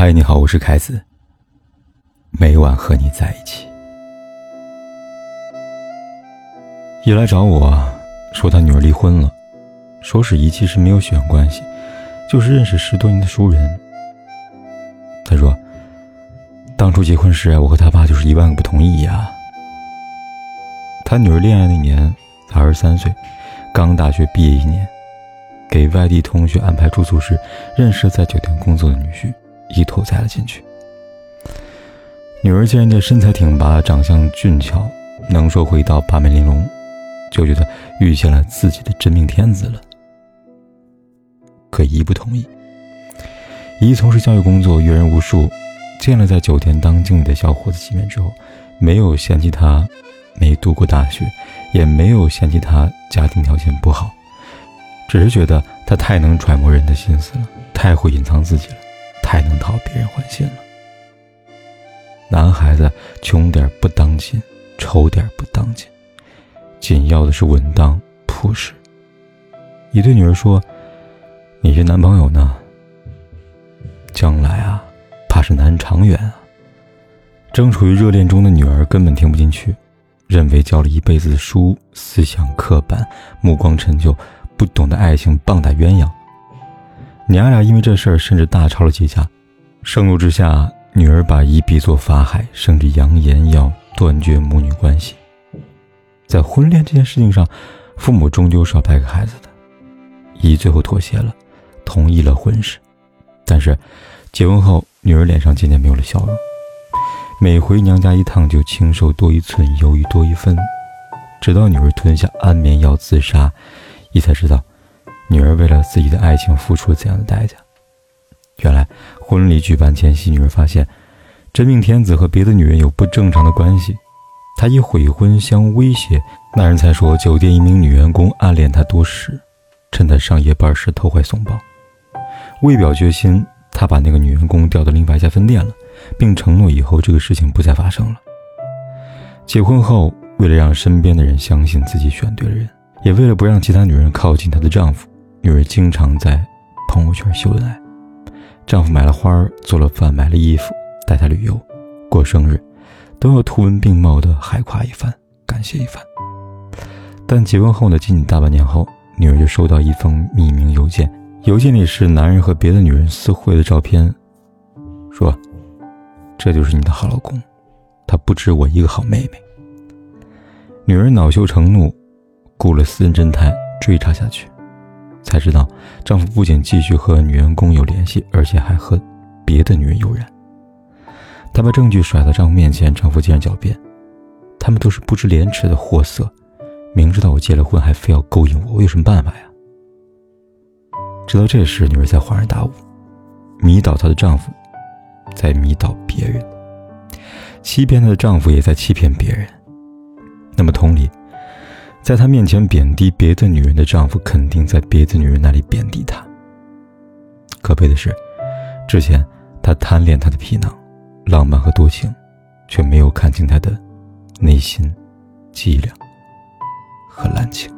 嗨，你好，我是凯子。每晚和你在一起。一来找我说他女儿离婚了，说是一其实没有血缘关系，就是认识十多年的熟人。他说，当初结婚时我和他爸就是一万个不同意呀。他女儿恋爱那年才二十三岁，刚大学毕业一年，给外地同学安排住宿时，认识在酒店工作的女婿。一头栽了进去。女儿见人家身材挺拔，长相俊俏，能说会道，八面玲珑，就觉得遇见了自己的真命天子了。可姨不同意。姨从事教育工作，阅人无数，见了在酒店当经理的小伙子几面之后，没有嫌弃他没读过大学，也没有嫌弃他家庭条件不好，只是觉得他太能揣摩人的心思了，太会隐藏自己了。太能讨别人欢心了。男孩子穷点不当紧，丑点不当紧，紧要的是稳当朴实。一对女儿说：“你这男朋友呢？将来啊，怕是难长远啊。”正处于热恋中的女儿根本听不进去，认为教了一辈子的书，思想刻板，目光陈旧，不懂得爱情，棒打鸳鸯。娘俩因为这事儿甚至大吵了几架，盛怒之下，女儿把姨比作法海，甚至扬言要断绝母女关系。在婚恋这件事情上，父母终究是要败给孩子的。姨最后妥协了，同意了婚事，但是结婚后，女儿脸上渐渐没有了笑容，每回娘家一趟就清瘦多一寸，忧郁多一分，直到女儿吞下安眠药自杀，姨才知道。女儿为了自己的爱情付出了怎样的代价？原来婚礼举办前夕，女儿发现真命天子和别的女人有不正常的关系，她以悔婚相威胁，那人才说酒店一名女员工暗恋他多时，趁他上夜班时偷怀送抱。为表决心，他把那个女员工调到另外一家分店了，并承诺以后这个事情不再发生了。结婚后，为了让身边的人相信自己选对了人，也为了不让其他女人靠近她的丈夫。女儿经常在朋友圈秀恩爱，丈夫买了花做了饭，买了衣服，带她旅游，过生日，都要图文并茂的海夸一番，感谢一番。但结婚后呢，仅仅大半年后，女儿就收到一封匿名邮件，邮件里是男人和别的女人私会的照片，说：“这就是你的好老公，他不止我一个好妹妹。”女儿恼羞成怒，雇了私人侦探追查下去。才知道，丈夫不仅继续和女员工有联系，而且还和别的女人有染。她把证据甩到丈夫面前，丈夫竟然狡辩：“他们都是不知廉耻的货色，明知道我结了婚，还非要勾引我，我有什么办法呀？”直到这时，女儿才恍然大悟：迷倒她的丈夫，在迷倒别人；欺骗她的丈夫，也在欺骗别人。那么，同理。在她面前贬低别的女人的丈夫，肯定在别的女人那里贬低她。可悲的是，之前他贪恋她的皮囊、浪漫和多情，却没有看清她的内心伎俩和滥情。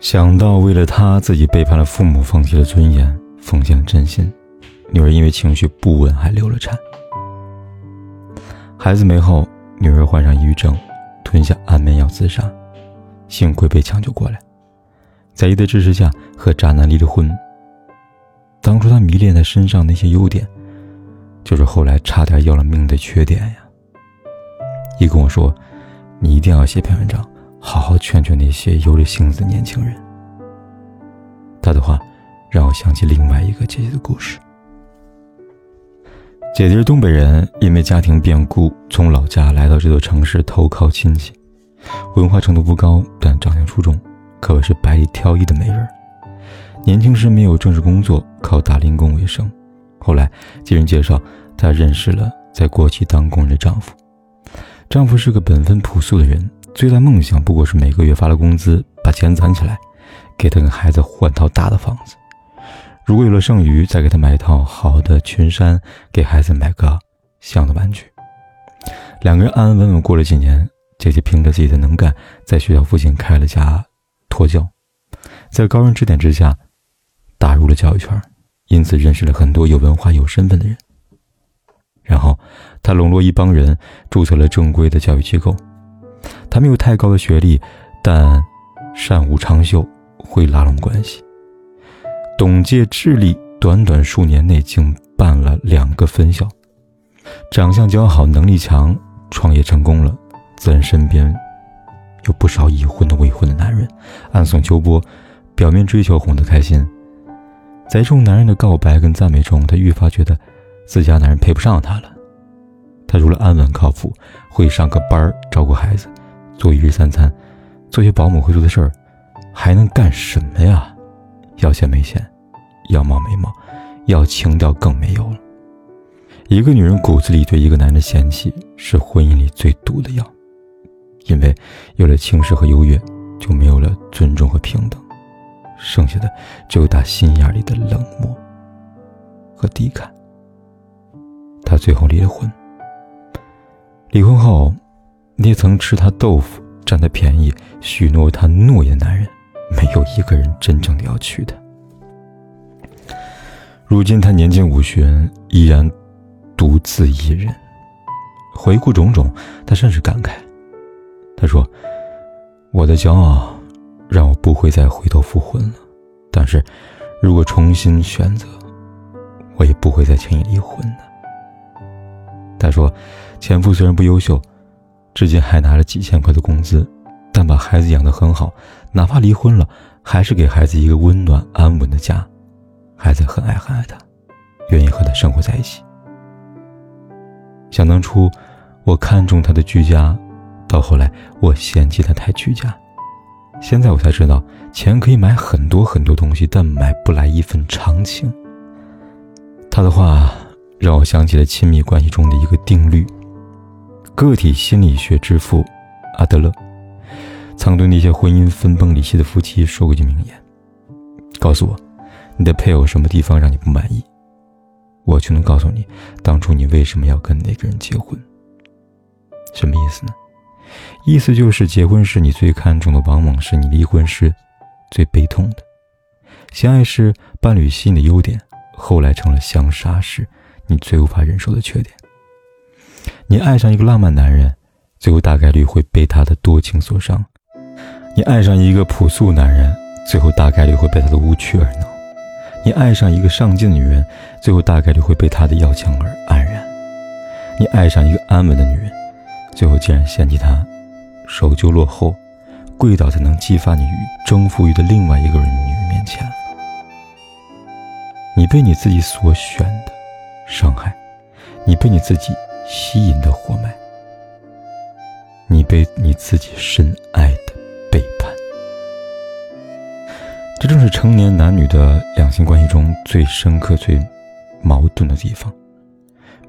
想到为了他自己背叛了父母，放弃了尊严，奉献了真心，女儿因为情绪不稳还流了产。孩子没后，女儿患上抑郁症，吞下安眠药自杀。幸亏被抢救过来，在姨的支持下和渣男离了婚。当初他迷恋他身上那些优点，就是后来差点要了命的缺点呀。姨跟我说：“你一定要写篇文章，好好劝劝那些有了性子的年轻人。”他的话让我想起另外一个姐姐的故事。姐姐是东北人，因为家庭变故，从老家来到这座城市投靠亲戚。文化程度不高，但长相出众，可谓是百里挑一的美人。年轻时没有正式工作，靠打零工为生。后来经人介绍，她认识了在国企当工人的丈夫。丈夫是个本分朴素的人，最大梦想不过是每个月发了工资，把钱攒起来，给她跟孩子换套大的房子。如果有了剩余，再给她买一套好的裙衫，给孩子买个像的玩具。两个人安安稳稳过了几年。姐姐凭着自己的能干，在学校附近开了家托教，在高人指点之下，打入了教育圈，因此认识了很多有文化、有身份的人。然后他笼络一帮人，注册了正规的教育机构。他没有太高的学历，但善舞长袖，会拉拢关系。董介智力，短短数年内竟办了两个分校。长相姣好，能力强，创业成功了，自然身边有不少已婚的、未婚的男人暗送秋波，表面追求哄得开心。在众男人的告白跟赞美中，她愈发觉得自家男人配不上她了。他除了安稳靠谱，会上个班照顾孩子，做一日三餐，做些保姆会做的事儿，还能干什么呀？要钱没钱，要貌没貌，要情调更没有了。一个女人骨子里对一个男人的嫌弃，是婚姻里最毒的药，因为有了轻视和优越，就没有了尊重和平等。剩下的只有打心眼里的冷漠和低看。他最后离了婚。离婚后，那曾吃他豆腐、占他便宜、许诺他诺言的男人，没有一个人真正的要娶她。如今他年近五旬，依然独自一人。回顾种种，他甚是感慨。他说：“我的骄傲。”让我不会再回头复婚了，但是，如果重新选择，我也不会再轻易离婚的。他说，前夫虽然不优秀，至今还拿着几千块的工资，但把孩子养得很好，哪怕离婚了，还是给孩子一个温暖安稳的家，孩子很爱很爱他，愿意和他生活在一起。想当初，我看中他的居家，到后来我嫌弃他太居家。现在我才知道，钱可以买很多很多东西，但买不来一份长情。他的话让我想起了亲密关系中的一个定律。个体心理学之父阿德勒曾对那些婚姻分崩离析的夫妻说过句名言：“告诉我，你的配偶什么地方让你不满意，我就能告诉你，当初你为什么要跟那个人结婚。”什么意思呢？意思就是，结婚时你最看重的，往往是你离婚时最悲痛的。相爱是伴侣吸引的优点，后来成了相杀时你最无法忍受的缺点。你爱上一个浪漫男人，最后大概率会被他的多情所伤；你爱上一个朴素男人，最后大概率会被他的无趣而恼；你爱上一个上进的女人，最后大概率会被他的要强而黯然；你爱上一个安稳的女人。最后竟然嫌弃他守旧落后，跪倒才能激发你与征服欲的另外一个人女人面前你被你自己所选的伤害，你被你自己吸引的活埋，你被你自己深爱的背叛。这正是成年男女的两性关系中最深刻、最矛盾的地方。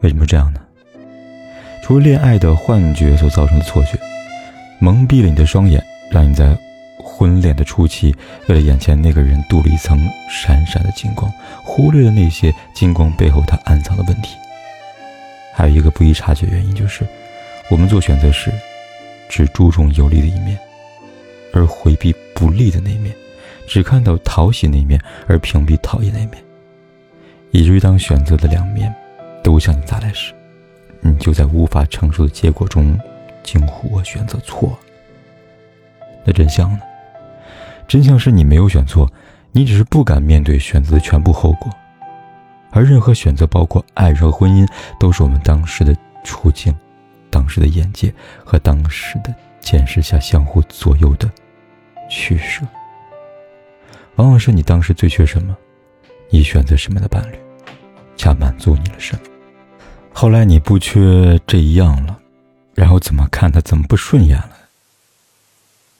为什么这样呢？除了恋爱的幻觉所造成的错觉，蒙蔽了你的双眼，让你在婚恋的初期为了眼前那个人镀了一层闪闪的金光，忽略了那些金光背后他暗藏的问题。还有一个不易察觉原因就是，我们做选择时只注重有利的一面，而回避不利的那一面，只看到讨喜那一面而屏蔽讨厌那一面，以至于当选择的两面都向你砸来时。你就在无法承受的结果中惊呼：“我选择错了。”那真相呢？真相是你没有选错，你只是不敢面对选择的全部后果。而任何选择，包括爱人和婚姻，都是我们当时的处境、当时的眼界和当时的见识下相互左右的取舍。往往是你当时最缺什么，你选择什么样的伴侣，恰满足你了什么。后来你不缺这一样了，然后怎么看他怎么不顺眼了，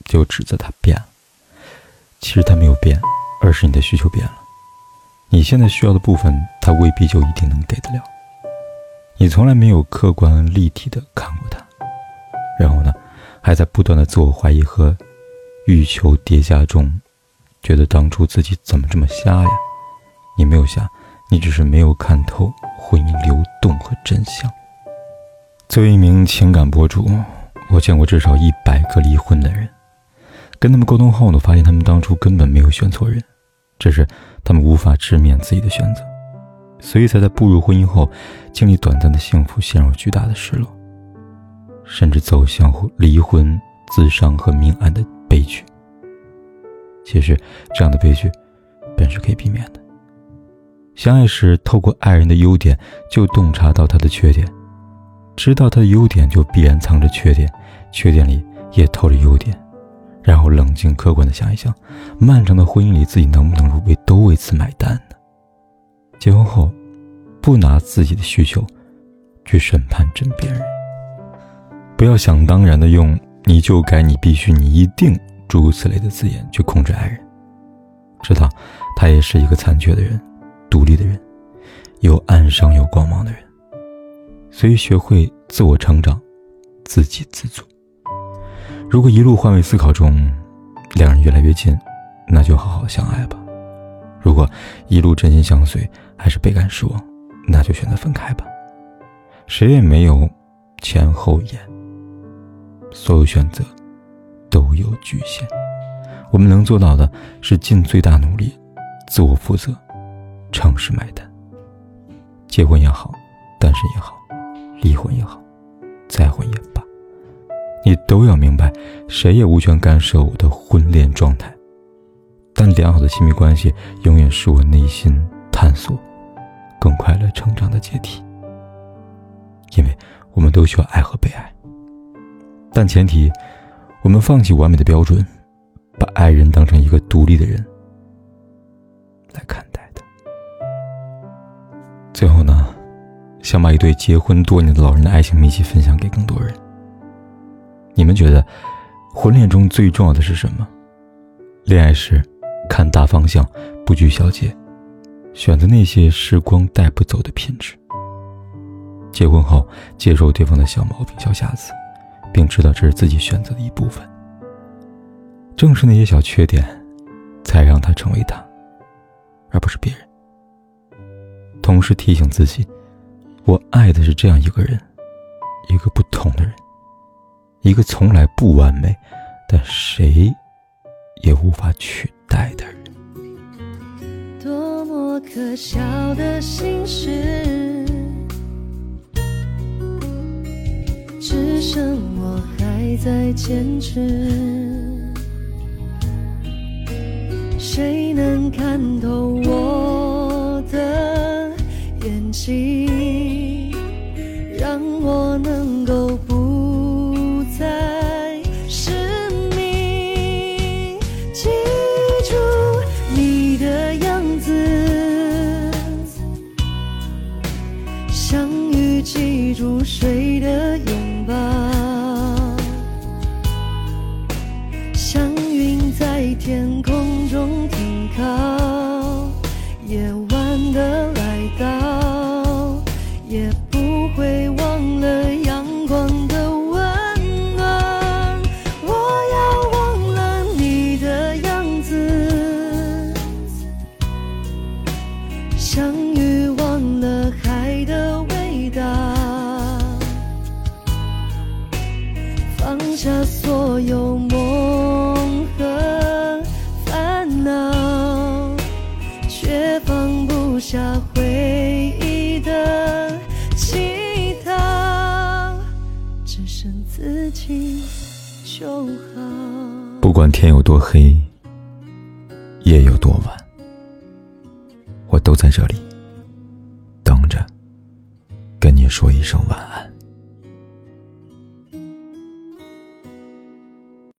就指责他变了。其实他没有变，而是你的需求变了。你现在需要的部分，他未必就一定能给得了。你从来没有客观立体的看过他，然后呢，还在不断的自我怀疑和欲求叠加中，觉得当初自己怎么这么瞎呀？你没有瞎，你只是没有看透。婚姻流动和真相。作为一名情感博主，我见过至少一百个离婚的人。跟他们沟通后呢，发现他们当初根本没有选错人，只是他们无法直面自己的选择。所以才在步入婚姻后，经历短暂的幸福，陷入巨大的失落，甚至走向离婚、自伤和命案的悲剧。其实，这样的悲剧本是可以避免的。相爱时，透过爱人的优点，就洞察到他的缺点；知道他的优点，就必然藏着缺点，缺点里也透着优点。然后冷静客观的想一想，漫长的婚姻里，自己能不能为都为此买单呢？结婚后，不拿自己的需求去审判枕边人，不要想当然的用“你就该”“你必须”“你一定”诸如此类的字眼去控制爱人。知道他也是一个残缺的人，独立的人，有暗伤有光芒的人，所以学会自我成长，自给自足。如果一路换位思考中，两人越来越近，那就好好相爱吧；如果一路真心相随，还是倍感失望，那就选择分开吧。谁也没有前后眼，所有选择都有局限。我们能做到的是尽最大努力，自我负责，诚实买单。结婚也好，单身也好，离婚也好，再婚也罢。你都要明白，谁也无权干涉我的婚恋状态。但良好的亲密关系永远是我内心探索更快乐成长的阶梯。因为我们都需要爱和被爱，但前提，我们放弃完美的标准，把爱人当成一个独立的人来看。最后呢，想把一对结婚多年的老人的爱情秘籍分享给更多人。你们觉得，婚恋中最重要的是什么？恋爱时，看大方向，不拘小节，选择那些时光带不走的品质。结婚后，接受对方的小毛病、小瑕疵，并知道这是自己选择的一部分。正是那些小缺点，才让他成为他，而不是别人。同时提醒自己，我爱的是这样一个人，一个不同的人。一个从来不完美，但谁也无法取代的人。多么可笑的心事，只剩我还在坚持。谁能看透我眼睛，让我能下回忆的乞讨，只剩自己就好。不管天有多黑，夜有多晚，我都在这里等着，跟你说一声晚安。